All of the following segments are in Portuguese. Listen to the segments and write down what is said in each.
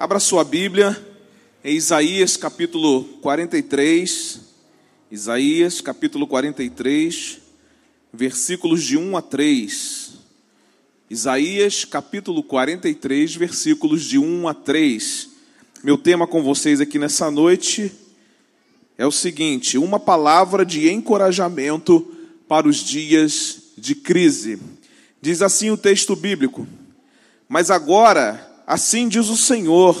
Abra sua Bíblia em Isaías capítulo 43. Isaías capítulo 43, versículos de 1 a 3. Isaías capítulo 43, versículos de 1 a 3. Meu tema com vocês aqui nessa noite é o seguinte: uma palavra de encorajamento para os dias de crise. Diz assim o texto bíblico: Mas agora Assim diz o Senhor,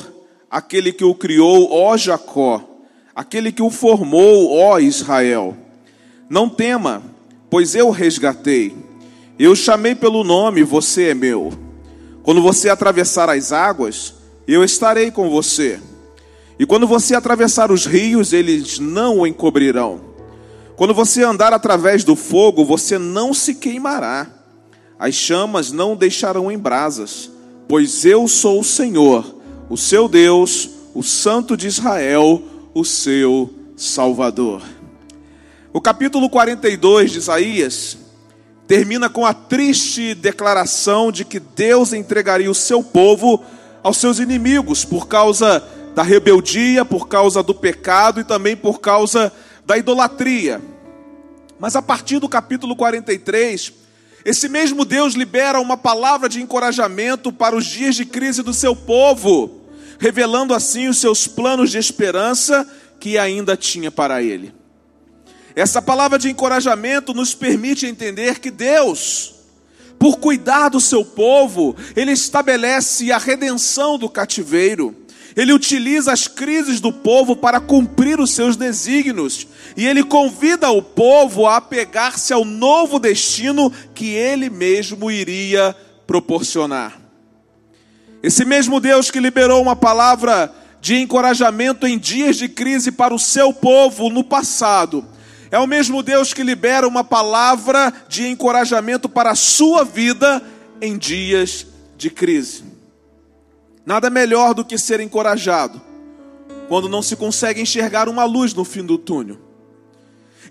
aquele que o criou, ó Jacó, aquele que o formou, ó Israel. Não tema, pois eu resgatei. Eu chamei pelo nome, você é meu. Quando você atravessar as águas, eu estarei com você. E quando você atravessar os rios, eles não o encobrirão. Quando você andar através do fogo, você não se queimará. As chamas não deixarão em brasas pois eu sou o Senhor, o seu Deus, o Santo de Israel, o seu Salvador. O capítulo 42 de Isaías termina com a triste declaração de que Deus entregaria o seu povo aos seus inimigos por causa da rebeldia, por causa do pecado e também por causa da idolatria. Mas a partir do capítulo 43, esse mesmo Deus libera uma palavra de encorajamento para os dias de crise do seu povo, revelando assim os seus planos de esperança que ainda tinha para ele. Essa palavra de encorajamento nos permite entender que Deus, por cuidar do seu povo, ele estabelece a redenção do cativeiro ele utiliza as crises do povo para cumprir os seus desígnios. E ele convida o povo a apegar-se ao novo destino que ele mesmo iria proporcionar. Esse mesmo Deus que liberou uma palavra de encorajamento em dias de crise para o seu povo no passado, é o mesmo Deus que libera uma palavra de encorajamento para a sua vida em dias de crise. Nada melhor do que ser encorajado quando não se consegue enxergar uma luz no fim do túnel.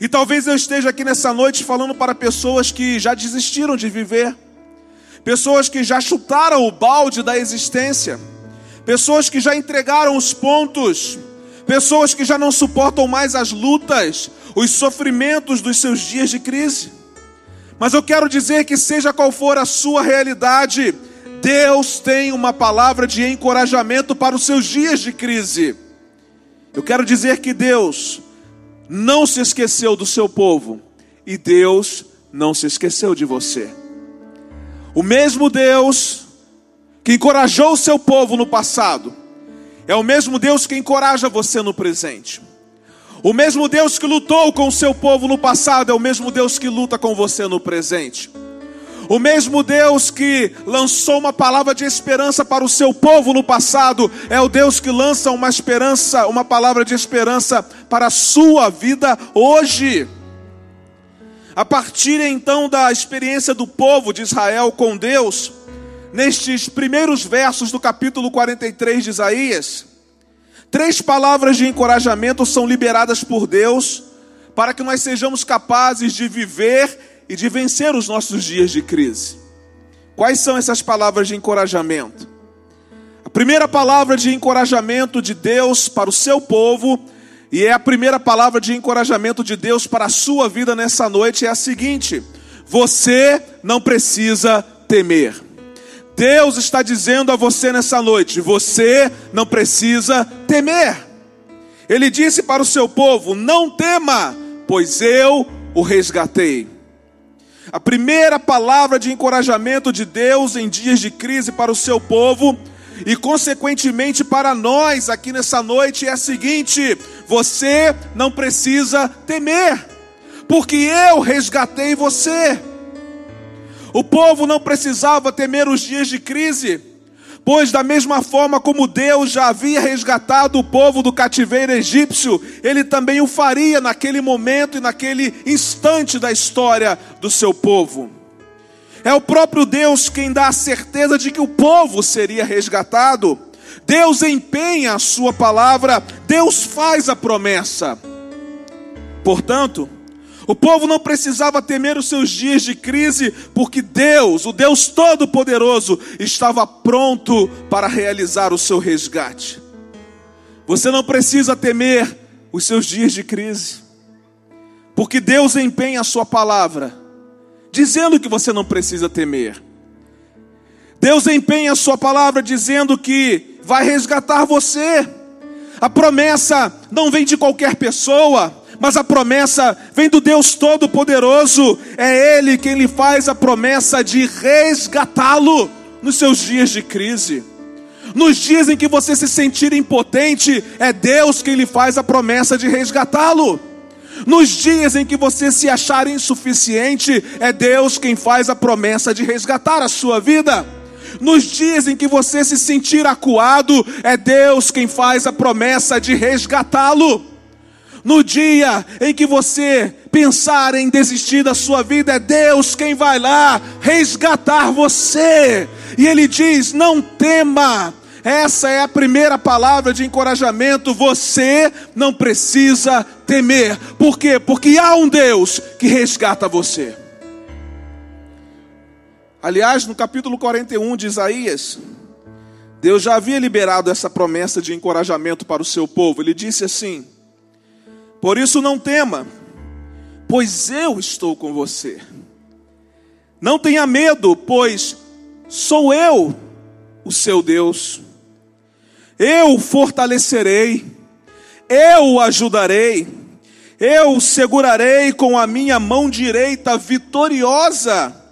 E talvez eu esteja aqui nessa noite falando para pessoas que já desistiram de viver, pessoas que já chutaram o balde da existência, pessoas que já entregaram os pontos, pessoas que já não suportam mais as lutas, os sofrimentos dos seus dias de crise. Mas eu quero dizer que, seja qual for a sua realidade, Deus tem uma palavra de encorajamento para os seus dias de crise. Eu quero dizer que Deus não se esqueceu do seu povo e Deus não se esqueceu de você. O mesmo Deus que encorajou o seu povo no passado é o mesmo Deus que encoraja você no presente. O mesmo Deus que lutou com o seu povo no passado é o mesmo Deus que luta com você no presente. O mesmo Deus que lançou uma palavra de esperança para o seu povo no passado, é o Deus que lança uma esperança, uma palavra de esperança para a sua vida hoje. A partir então da experiência do povo de Israel com Deus, nestes primeiros versos do capítulo 43 de Isaías, três palavras de encorajamento são liberadas por Deus para que nós sejamos capazes de viver e de vencer os nossos dias de crise. Quais são essas palavras de encorajamento? A primeira palavra de encorajamento de Deus para o seu povo, e é a primeira palavra de encorajamento de Deus para a sua vida nessa noite, é a seguinte: você não precisa temer. Deus está dizendo a você nessa noite: você não precisa temer. Ele disse para o seu povo: não tema, pois eu o resgatei. A primeira palavra de encorajamento de Deus em dias de crise para o seu povo e, consequentemente, para nós aqui nessa noite é a seguinte: você não precisa temer, porque eu resgatei você. O povo não precisava temer os dias de crise, Pois, da mesma forma como Deus já havia resgatado o povo do cativeiro egípcio, Ele também o faria naquele momento e naquele instante da história do seu povo. É o próprio Deus quem dá a certeza de que o povo seria resgatado. Deus empenha a sua palavra, Deus faz a promessa. Portanto, O povo não precisava temer os seus dias de crise, porque Deus, o Deus Todo-Poderoso, estava pronto para realizar o seu resgate. Você não precisa temer os seus dias de crise, porque Deus empenha a sua palavra, dizendo que você não precisa temer. Deus empenha a sua palavra dizendo que vai resgatar você. A promessa não vem de qualquer pessoa, mas a promessa vem do Deus Todo-Poderoso. É Ele quem lhe faz a promessa de resgatá-lo nos seus dias de crise. Nos dias em que você se sentir impotente, é Deus quem lhe faz a promessa de resgatá-lo. Nos dias em que você se achar insuficiente, é Deus quem faz a promessa de resgatar a sua vida. Nos dias em que você se sentir acuado, é Deus quem faz a promessa de resgatá-lo. No dia em que você pensar em desistir da sua vida, é Deus quem vai lá resgatar você. E Ele diz: não tema. Essa é a primeira palavra de encorajamento. Você não precisa temer. Por quê? Porque há um Deus que resgata você. Aliás, no capítulo 41 de Isaías, Deus já havia liberado essa promessa de encorajamento para o seu povo. Ele disse assim: Por isso não tema, pois eu estou com você. Não tenha medo, pois sou eu o seu Deus. Eu o fortalecerei, eu o ajudarei, eu o segurarei com a minha mão direita vitoriosa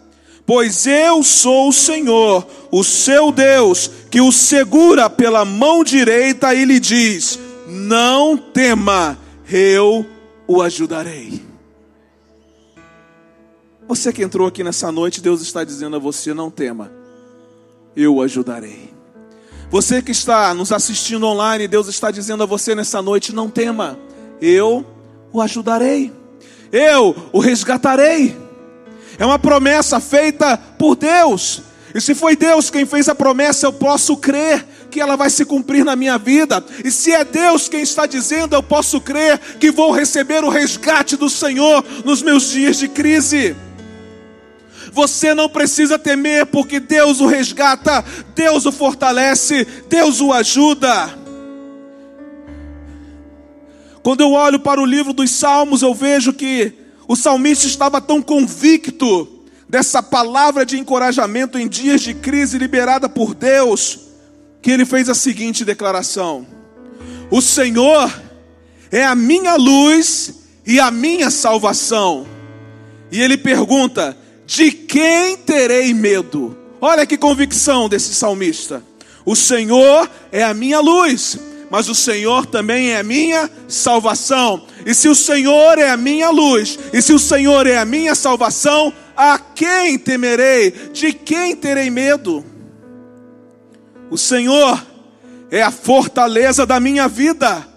Pois eu sou o Senhor, o seu Deus, que o segura pela mão direita e lhe diz: Não tema, eu o ajudarei. Você que entrou aqui nessa noite, Deus está dizendo a você: Não tema, eu o ajudarei. Você que está nos assistindo online, Deus está dizendo a você nessa noite: Não tema, eu o ajudarei, eu o resgatarei. É uma promessa feita por Deus. E se foi Deus quem fez a promessa, eu posso crer que ela vai se cumprir na minha vida. E se é Deus quem está dizendo, eu posso crer que vou receber o resgate do Senhor nos meus dias de crise. Você não precisa temer, porque Deus o resgata, Deus o fortalece, Deus o ajuda. Quando eu olho para o livro dos Salmos, eu vejo que o salmista estava tão convicto dessa palavra de encorajamento em dias de crise liberada por Deus, que ele fez a seguinte declaração: O Senhor é a minha luz e a minha salvação. E ele pergunta: De quem terei medo? Olha que convicção desse salmista. O Senhor é a minha luz mas o Senhor também é a minha salvação. E se o Senhor é a minha luz, e se o Senhor é a minha salvação, a quem temerei? De quem terei medo? O Senhor é a fortaleza da minha vida,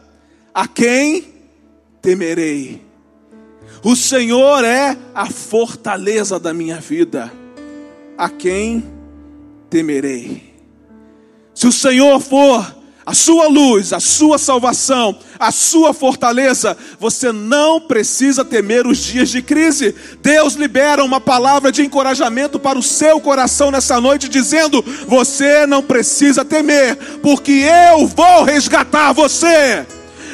a quem temerei? O Senhor é a fortaleza da minha vida, a quem temerei? Se o Senhor for a sua luz, a sua salvação, a sua fortaleza, você não precisa temer os dias de crise. Deus libera uma palavra de encorajamento para o seu coração nessa noite, dizendo: Você não precisa temer, porque eu vou resgatar você.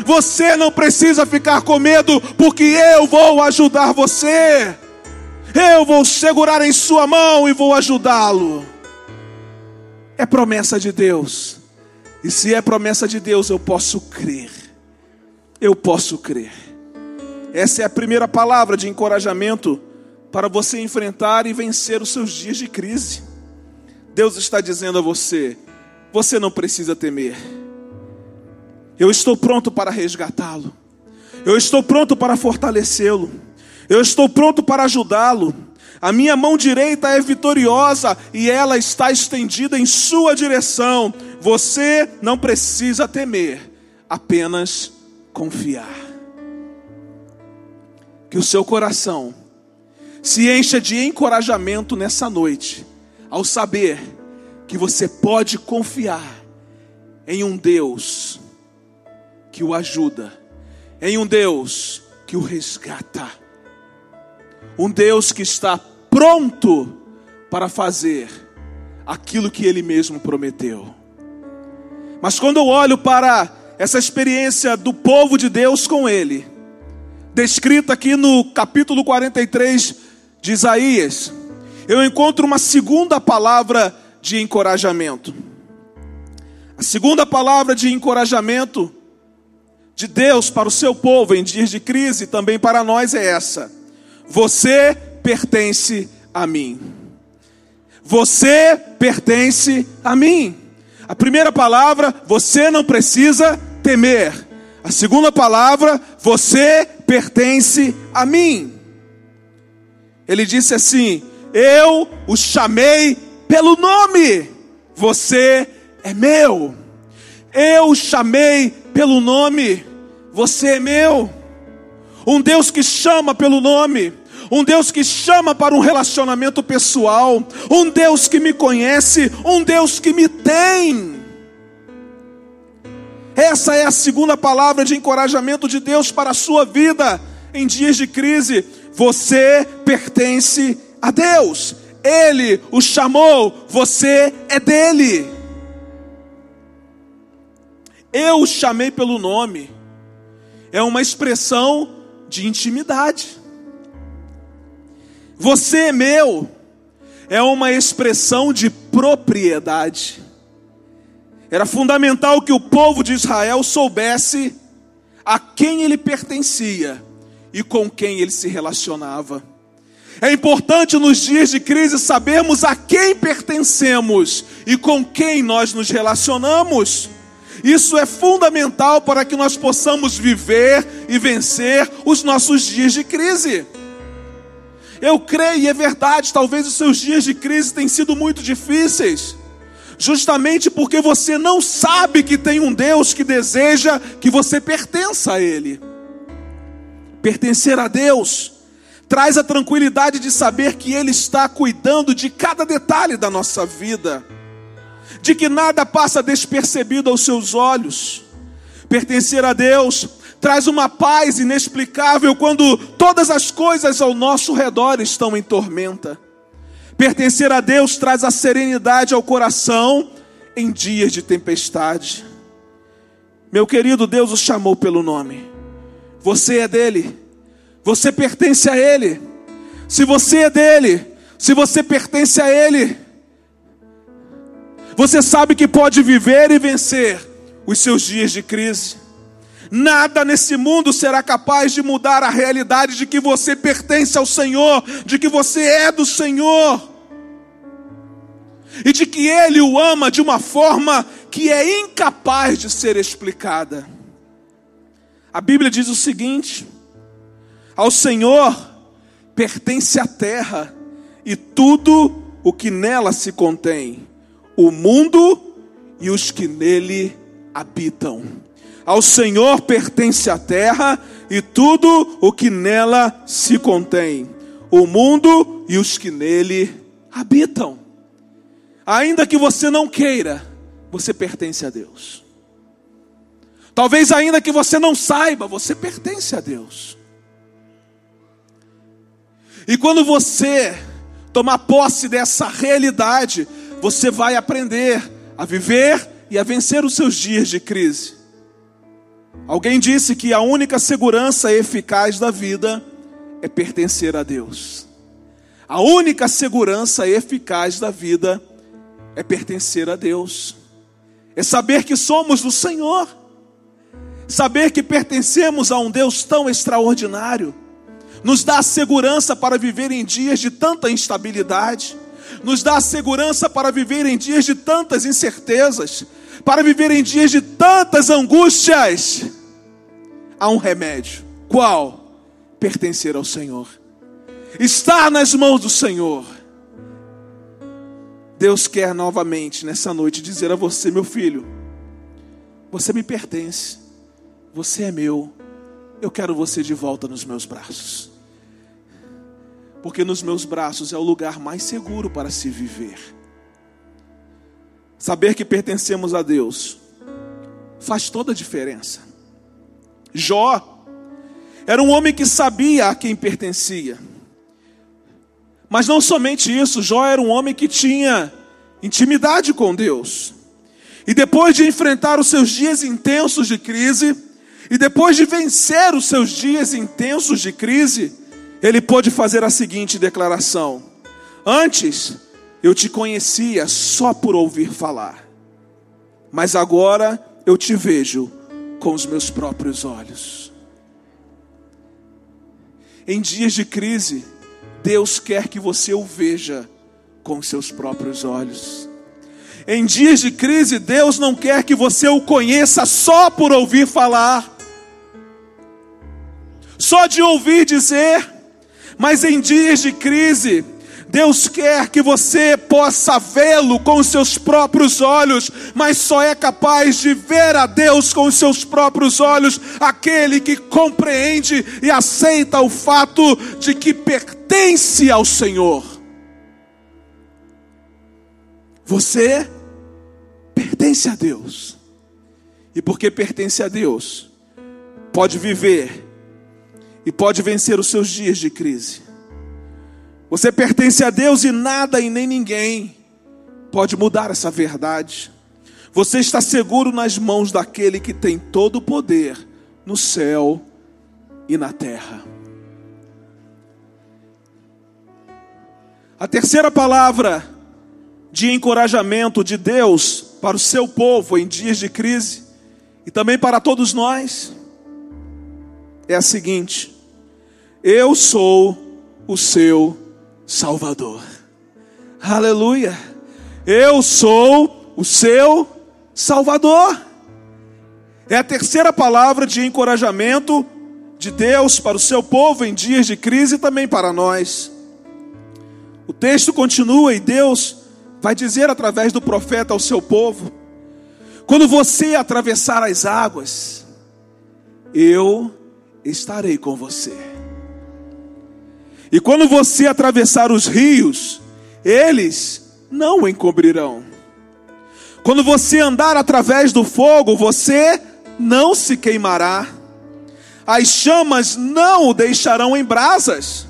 Você não precisa ficar com medo, porque eu vou ajudar você. Eu vou segurar em sua mão e vou ajudá-lo. É promessa de Deus. E se é promessa de Deus, eu posso crer. Eu posso crer. Essa é a primeira palavra de encorajamento para você enfrentar e vencer os seus dias de crise. Deus está dizendo a você: você não precisa temer. Eu estou pronto para resgatá-lo. Eu estou pronto para fortalecê-lo. Eu estou pronto para ajudá-lo. A minha mão direita é vitoriosa e ela está estendida em sua direção. Você não precisa temer, apenas confiar. Que o seu coração se encha de encorajamento nessa noite, ao saber que você pode confiar em um Deus que o ajuda, em um Deus que o resgata um Deus que está pronto para fazer aquilo que ele mesmo prometeu. Mas quando eu olho para essa experiência do povo de Deus com ele, descrita aqui no capítulo 43 de Isaías, eu encontro uma segunda palavra de encorajamento. A segunda palavra de encorajamento de Deus para o seu povo em dias de crise, também para nós, é essa: Você pertence a mim. Você pertence a mim. A primeira palavra, você não precisa temer. A segunda palavra, você pertence a mim. Ele disse assim: Eu o chamei pelo nome, você é meu. Eu o chamei pelo nome, você é meu. Um Deus que chama pelo nome, um Deus que chama para um relacionamento pessoal, um Deus que me conhece, um Deus que me tem. Essa é a segunda palavra de encorajamento de Deus para a sua vida em dias de crise. Você pertence a Deus, Ele o chamou, você é dele. Eu o chamei pelo nome, é uma expressão de intimidade. Você é meu, é uma expressão de propriedade. Era fundamental que o povo de Israel soubesse a quem ele pertencia e com quem ele se relacionava. É importante nos dias de crise sabermos a quem pertencemos e com quem nós nos relacionamos. Isso é fundamental para que nós possamos viver e vencer os nossos dias de crise. Eu creio e é verdade, talvez os seus dias de crise tenham sido muito difíceis, justamente porque você não sabe que tem um Deus que deseja que você pertença a Ele. Pertencer a Deus traz a tranquilidade de saber que Ele está cuidando de cada detalhe da nossa vida, de que nada passa despercebido aos seus olhos. Pertencer a Deus traz uma paz inexplicável quando todas as coisas ao nosso redor estão em tormenta. Pertencer a Deus traz a serenidade ao coração em dias de tempestade. Meu querido, Deus o chamou pelo nome. Você é dele. Você pertence a ele. Se você é dele, se você pertence a ele, você sabe que pode viver e vencer os seus dias de crise. Nada nesse mundo será capaz de mudar a realidade de que você pertence ao Senhor, de que você é do Senhor, e de que Ele o ama de uma forma que é incapaz de ser explicada. A Bíblia diz o seguinte: ao Senhor pertence a terra e tudo o que nela se contém, o mundo e os que nele habitam. Ao Senhor pertence a terra e tudo o que nela se contém, o mundo e os que nele habitam. Ainda que você não queira, você pertence a Deus. Talvez ainda que você não saiba, você pertence a Deus. E quando você tomar posse dessa realidade, você vai aprender a viver e a vencer os seus dias de crise. Alguém disse que a única segurança eficaz da vida é pertencer a Deus. A única segurança eficaz da vida é pertencer a Deus. É saber que somos do Senhor. Saber que pertencemos a um Deus tão extraordinário. Nos dá segurança para viver em dias de tanta instabilidade. Nos dá segurança para viver em dias de tantas incertezas para viver em dias de tantas angústias, há um remédio. Qual? Pertencer ao Senhor. Estar nas mãos do Senhor. Deus quer novamente nessa noite dizer a você, meu filho, você me pertence, você é meu, eu quero você de volta nos meus braços. Porque nos meus braços é o lugar mais seguro para se viver. Saber que pertencemos a Deus faz toda a diferença. Jó era um homem que sabia a quem pertencia. Mas não somente isso, Jó era um homem que tinha intimidade com Deus. E depois de enfrentar os seus dias intensos de crise, e depois de vencer os seus dias intensos de crise, ele pôde fazer a seguinte declaração: Antes eu te conhecia só por ouvir falar, mas agora eu te vejo com os meus próprios olhos. Em dias de crise, Deus quer que você o veja com seus próprios olhos. Em dias de crise, Deus não quer que você o conheça só por ouvir falar, só de ouvir dizer, mas em dias de crise, Deus quer que você possa vê-lo com os seus próprios olhos, mas só é capaz de ver a Deus com os seus próprios olhos aquele que compreende e aceita o fato de que pertence ao Senhor. Você pertence a Deus, e porque pertence a Deus, pode viver e pode vencer os seus dias de crise. Você pertence a Deus e nada e nem ninguém pode mudar essa verdade. Você está seguro nas mãos daquele que tem todo o poder no céu e na terra. A terceira palavra de encorajamento de Deus para o seu povo em dias de crise e também para todos nós é a seguinte: Eu sou o seu Salvador. Aleluia. Eu sou o seu Salvador. É a terceira palavra de encorajamento de Deus para o seu povo em dias de crise e também para nós. O texto continua e Deus vai dizer através do profeta ao seu povo: quando você atravessar as águas, eu estarei com você. E quando você atravessar os rios, eles não o encobrirão. Quando você andar através do fogo, você não se queimará. As chamas não o deixarão em brasas,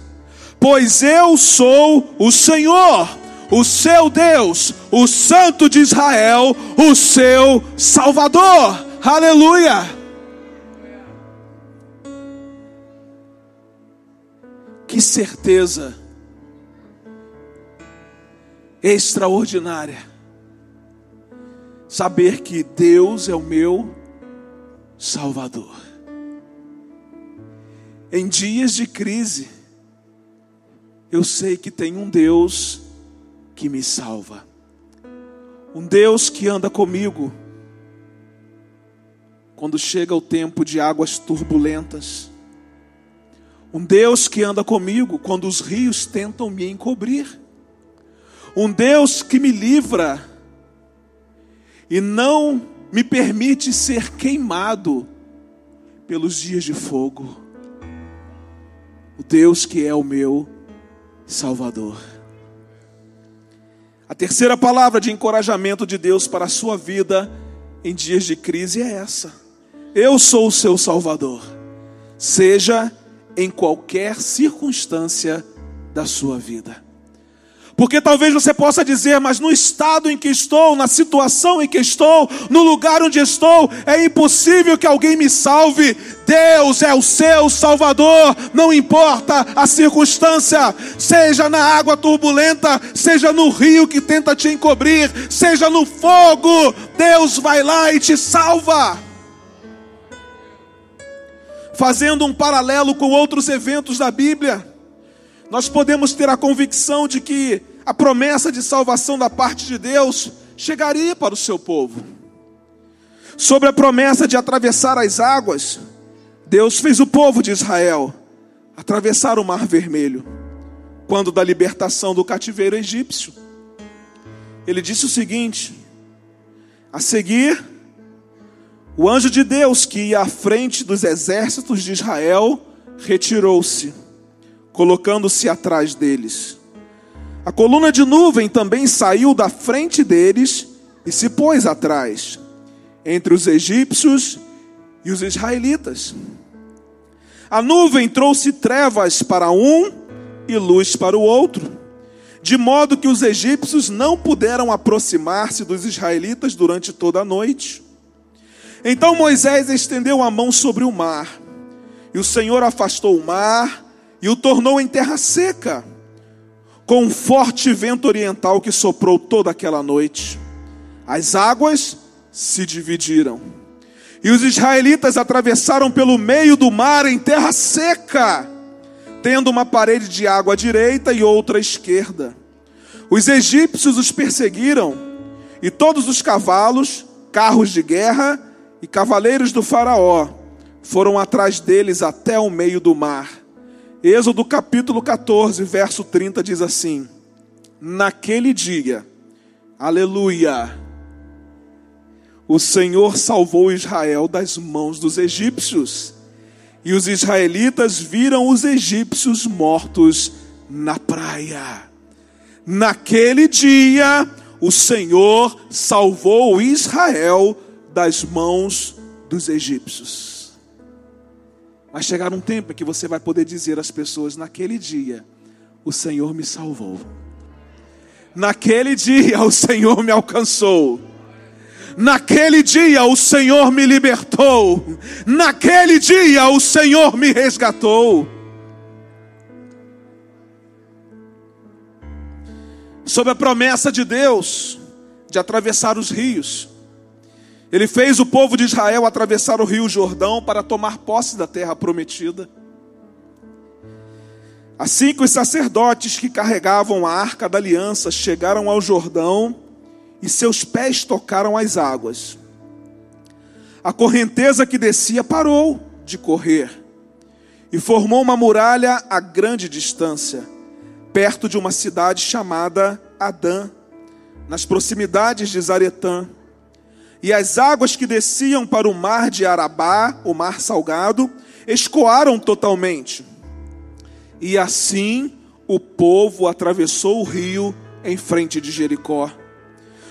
pois eu sou o Senhor, o seu Deus, o Santo de Israel, o seu Salvador. Aleluia! Que certeza extraordinária. Saber que Deus é o meu Salvador. Em dias de crise, eu sei que tem um Deus que me salva. Um Deus que anda comigo quando chega o tempo de águas turbulentas um Deus que anda comigo quando os rios tentam me encobrir. Um Deus que me livra e não me permite ser queimado pelos dias de fogo. O Deus que é o meu Salvador. A terceira palavra de encorajamento de Deus para a sua vida em dias de crise é essa: Eu sou o seu Salvador. Seja em qualquer circunstância da sua vida. Porque talvez você possa dizer, mas no estado em que estou, na situação em que estou, no lugar onde estou, é impossível que alguém me salve. Deus é o seu Salvador, não importa a circunstância, seja na água turbulenta, seja no rio que tenta te encobrir, seja no fogo, Deus vai lá e te salva fazendo um paralelo com outros eventos da Bíblia, nós podemos ter a convicção de que a promessa de salvação da parte de Deus chegaria para o seu povo. Sobre a promessa de atravessar as águas, Deus fez o povo de Israel atravessar o Mar Vermelho, quando da libertação do cativeiro egípcio. Ele disse o seguinte: a seguir, o anjo de Deus que ia à frente dos exércitos de Israel retirou-se, colocando-se atrás deles. A coluna de nuvem também saiu da frente deles e se pôs atrás, entre os egípcios e os israelitas. A nuvem trouxe trevas para um e luz para o outro, de modo que os egípcios não puderam aproximar-se dos israelitas durante toda a noite. Então Moisés estendeu a mão sobre o mar, e o Senhor afastou o mar e o tornou em terra seca, com um forte vento oriental que soprou toda aquela noite. As águas se dividiram, e os israelitas atravessaram pelo meio do mar em terra seca tendo uma parede de água à direita e outra à esquerda. Os egípcios os perseguiram, e todos os cavalos, carros de guerra e cavaleiros do Faraó foram atrás deles até o meio do mar. Êxodo capítulo 14, verso 30 diz assim: Naquele dia, aleluia, o Senhor salvou Israel das mãos dos egípcios e os israelitas viram os egípcios mortos na praia. Naquele dia, o Senhor salvou Israel das mãos dos egípcios. Vai chegar um tempo em que você vai poder dizer às pessoas: naquele dia, o Senhor me salvou. Naquele dia, o Senhor me alcançou. Naquele dia o Senhor me libertou. Naquele dia o Senhor me resgatou. Sob a promessa de Deus de atravessar os rios, Ele fez o povo de Israel atravessar o rio Jordão para tomar posse da terra prometida. Assim que os sacerdotes que carregavam a arca da aliança chegaram ao Jordão, e seus pés tocaram as águas. A correnteza que descia parou de correr e formou uma muralha a grande distância, perto de uma cidade chamada Adã, nas proximidades de Zaretã. E as águas que desciam para o mar de Arabá, o mar salgado, escoaram totalmente. E assim o povo atravessou o rio em frente de Jericó.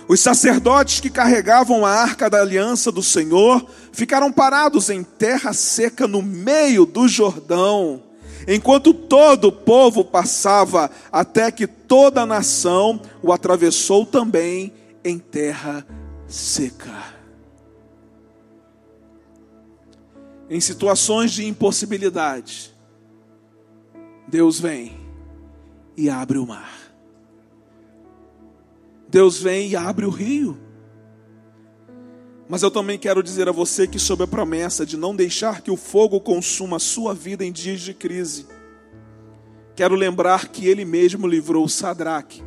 Os sacerdotes que carregavam a arca da aliança do Senhor ficaram parados em terra seca no meio do Jordão, enquanto todo o povo passava, até que toda a nação o atravessou também em terra seca. Em situações de impossibilidade, Deus vem e abre o mar. Deus vem e abre o rio. Mas eu também quero dizer a você que, sob a promessa de não deixar que o fogo consuma a sua vida em dias de crise, quero lembrar que Ele mesmo livrou Sadraque,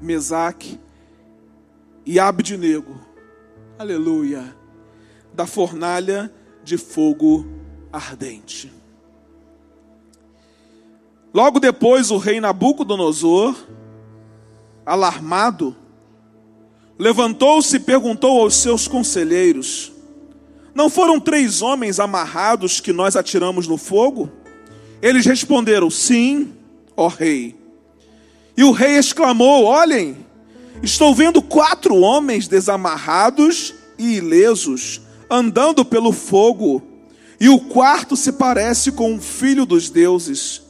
Mesaque e Abdinego, aleluia, da fornalha de fogo ardente. Logo depois, o rei Nabucodonosor, alarmado, levantou-se e perguntou aos seus conselheiros: Não foram três homens amarrados que nós atiramos no fogo? Eles responderam: Sim, ó rei. E o rei exclamou: Olhem, estou vendo quatro homens desamarrados e ilesos, andando pelo fogo, e o quarto se parece com um filho dos deuses.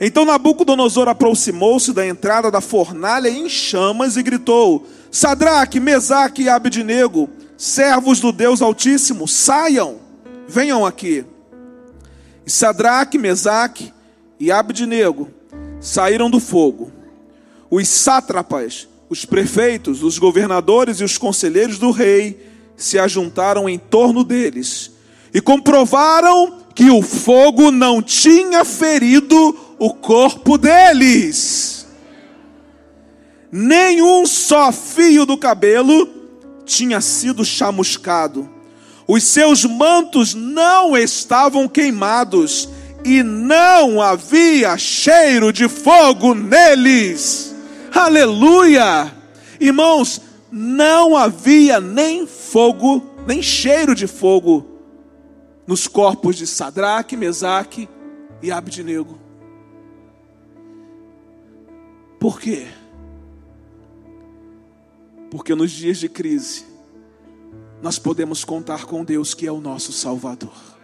Então Nabucodonosor aproximou-se da entrada da fornalha em chamas e gritou: Sadraque, Mesaque e Abednego, servos do Deus Altíssimo, saiam, venham aqui. E Sadraque, Mesaque e Abednego saíram do fogo. Os sátrapas, os prefeitos, os governadores e os conselheiros do rei se ajuntaram em torno deles e comprovaram que o fogo não tinha ferido o corpo deles nenhum só fio do cabelo tinha sido chamuscado. Os seus mantos não estavam queimados e não havia cheiro de fogo neles. Aleluia! Irmãos, não havia nem fogo, nem cheiro de fogo nos corpos de Sadraque, Mesaque e Abdinego. Por quê? Porque nos dias de crise, nós podemos contar com Deus que é o nosso Salvador.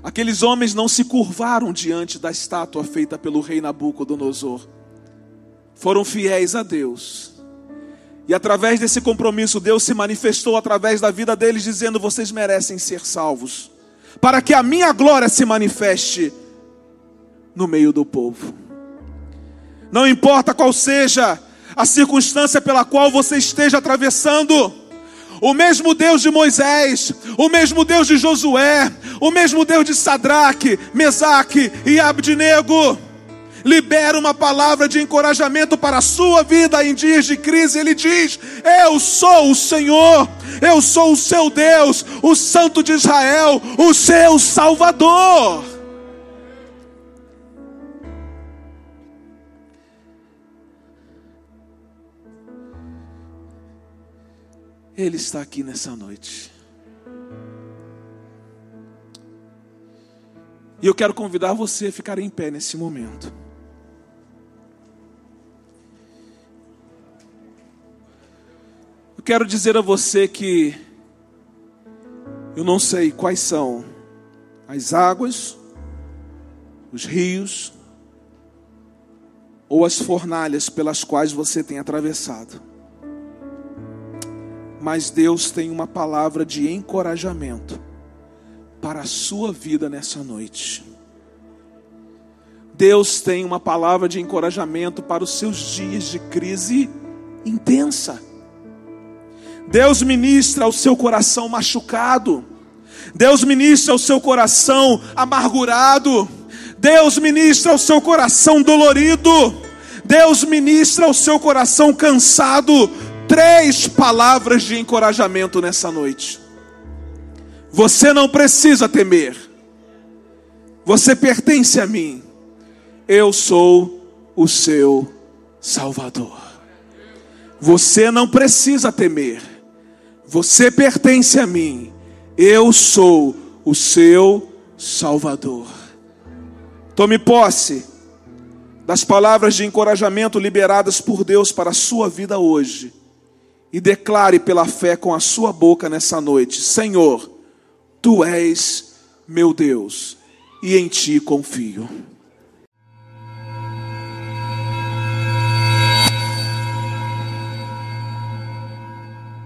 Aqueles homens não se curvaram diante da estátua feita pelo rei Nabucodonosor. Foram fiéis a Deus. E através desse compromisso, Deus se manifestou através da vida deles, dizendo: Vocês merecem ser salvos, para que a minha glória se manifeste no meio do povo. Não importa qual seja a circunstância pela qual você esteja atravessando, o mesmo Deus de Moisés, o mesmo Deus de Josué, o mesmo Deus de Sadraque, Mesaque e Abdinego, libera uma palavra de encorajamento para a sua vida em dias de crise. Ele diz: Eu sou o Senhor, eu sou o seu Deus, o Santo de Israel, o seu Salvador. Ele está aqui nessa noite. E eu quero convidar você a ficar em pé nesse momento. Eu quero dizer a você que eu não sei quais são as águas, os rios ou as fornalhas pelas quais você tem atravessado mas Deus tem uma palavra de encorajamento para a sua vida nessa noite. Deus tem uma palavra de encorajamento para os seus dias de crise intensa. Deus ministra ao seu coração machucado. Deus ministra ao seu coração amargurado. Deus ministra ao seu coração dolorido. Deus ministra ao seu coração cansado três palavras de encorajamento nessa noite. Você não precisa temer. Você pertence a mim. Eu sou o seu Salvador. Você não precisa temer. Você pertence a mim. Eu sou o seu Salvador. Tome posse das palavras de encorajamento liberadas por Deus para a sua vida hoje e declare pela fé com a sua boca nessa noite: Senhor, tu és meu Deus e em ti confio.